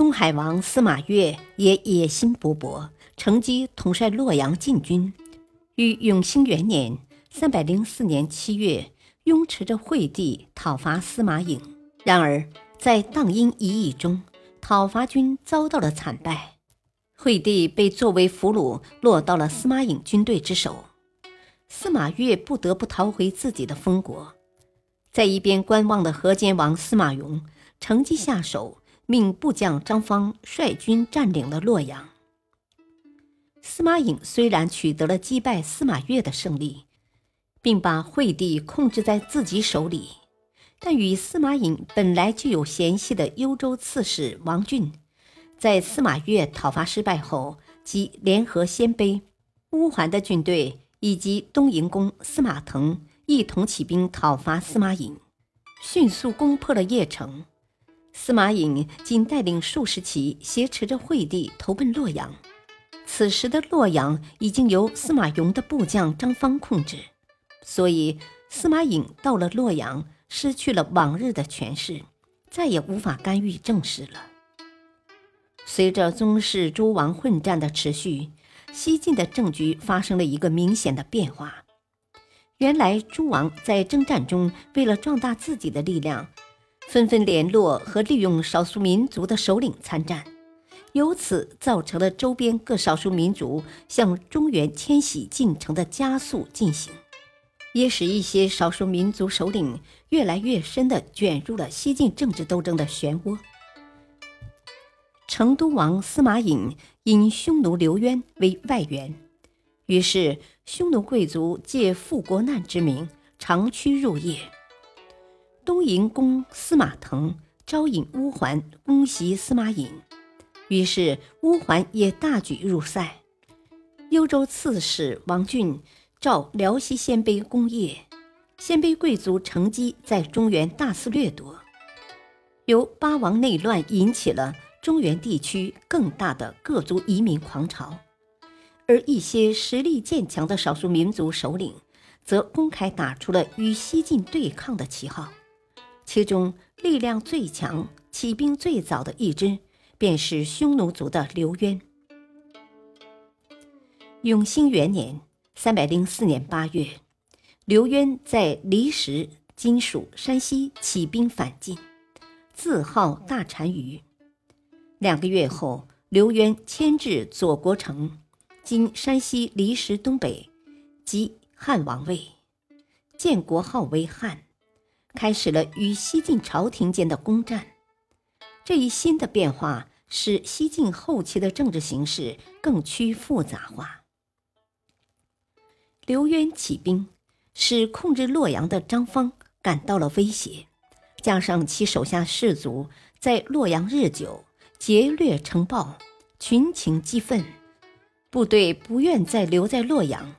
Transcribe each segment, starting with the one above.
东海王司马越也野心勃勃，乘机统帅洛阳禁军。于永兴元年（三百零四年）七月，拥持着惠帝讨伐司马颖。然而，在荡阴一役中，讨伐军遭到了惨败，惠帝被作为俘虏落到了司马颖军队之手。司马越不得不逃回自己的封国。在一边观望的河间王司马颙乘机下手。命部将张方率军占领了洛阳。司马颖虽然取得了击败司马越的胜利，并把惠帝控制在自己手里，但与司马颖本来就有嫌隙的幽州刺史王浚，在司马越讨伐失败后，即联合鲜卑、乌桓的军队以及东营公司马腾一同起兵讨伐司马颖，迅速攻破了邺城。司马颖仅带领数十骑，挟持着惠帝投奔洛阳。此时的洛阳已经由司马颙的部将张方控制，所以司马颖到了洛阳，失去了往日的权势，再也无法干预政事了。随着宗室诸王混战的持续，西晋的政局发生了一个明显的变化。原来诸王在征战中，为了壮大自己的力量。纷纷联络和利用少数民族的首领参战，由此造成了周边各少数民族向中原迁徙进程的加速进行，也使一些少数民族首领越来越深地卷入了西晋政治斗争的漩涡。成都王司马颖因匈奴刘渊为外援，于是匈奴贵族借复国难之名长驱入邺。东营公司马腾招引乌桓攻袭司马颖，于是乌桓也大举入塞。幽州刺史王浚召辽西鲜卑攻邺，鲜卑贵族乘机在中原大肆掠夺，由八王内乱引起了中原地区更大的各族移民狂潮，而一些实力渐强的少数民族首领，则公开打出了与西晋对抗的旗号。其中力量最强、起兵最早的一支，便是匈奴族的刘渊。永兴元年（三百零四年八月），刘渊在离石（今属山西）起兵反晋，自号大单于。两个月后，刘渊迁至左国城（今山西离石东北），即汉王位，建国号为汉。开始了与西晋朝廷间的攻战，这一新的变化使西晋后期的政治形势更趋复杂化。刘渊起兵，使控制洛阳的张方感到了威胁，加上其手下士卒在洛阳日久，劫掠城暴，群情激愤，部队不愿再留在洛阳，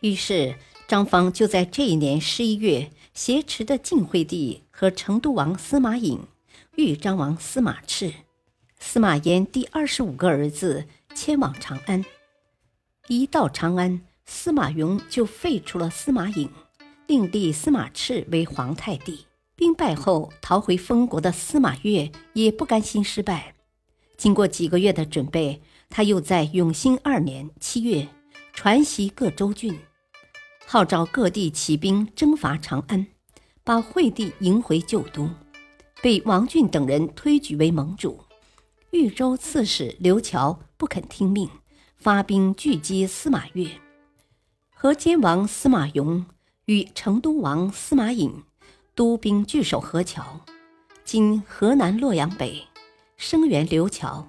于是张方就在这一年十一月。挟持的晋惠帝和成都王司马颖、豫章王司马炽、司马炎第二十五个儿子迁往长安。一到长安，司马颙就废除了司马颖，另立司马炽为皇太帝。兵败后逃回封国的司马越也不甘心失败，经过几个月的准备，他又在永兴二年七月传习各州郡。号召各地起兵征伐长安，把惠帝迎回旧都，被王浚等人推举为盟主。豫州刺史刘乔不肯听命，发兵拒击司马越。河间王司马颙与成都王司马颖督兵据守河桥（今河南洛阳北），声援刘乔。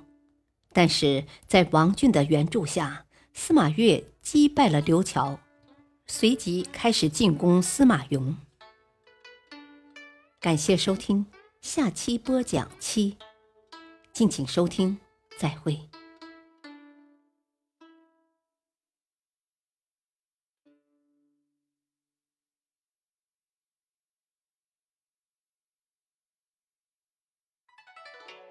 但是在王浚的援助下，司马越击败了刘乔。随即开始进攻司马颙。感谢收听，下期播讲七，敬请收听，再会。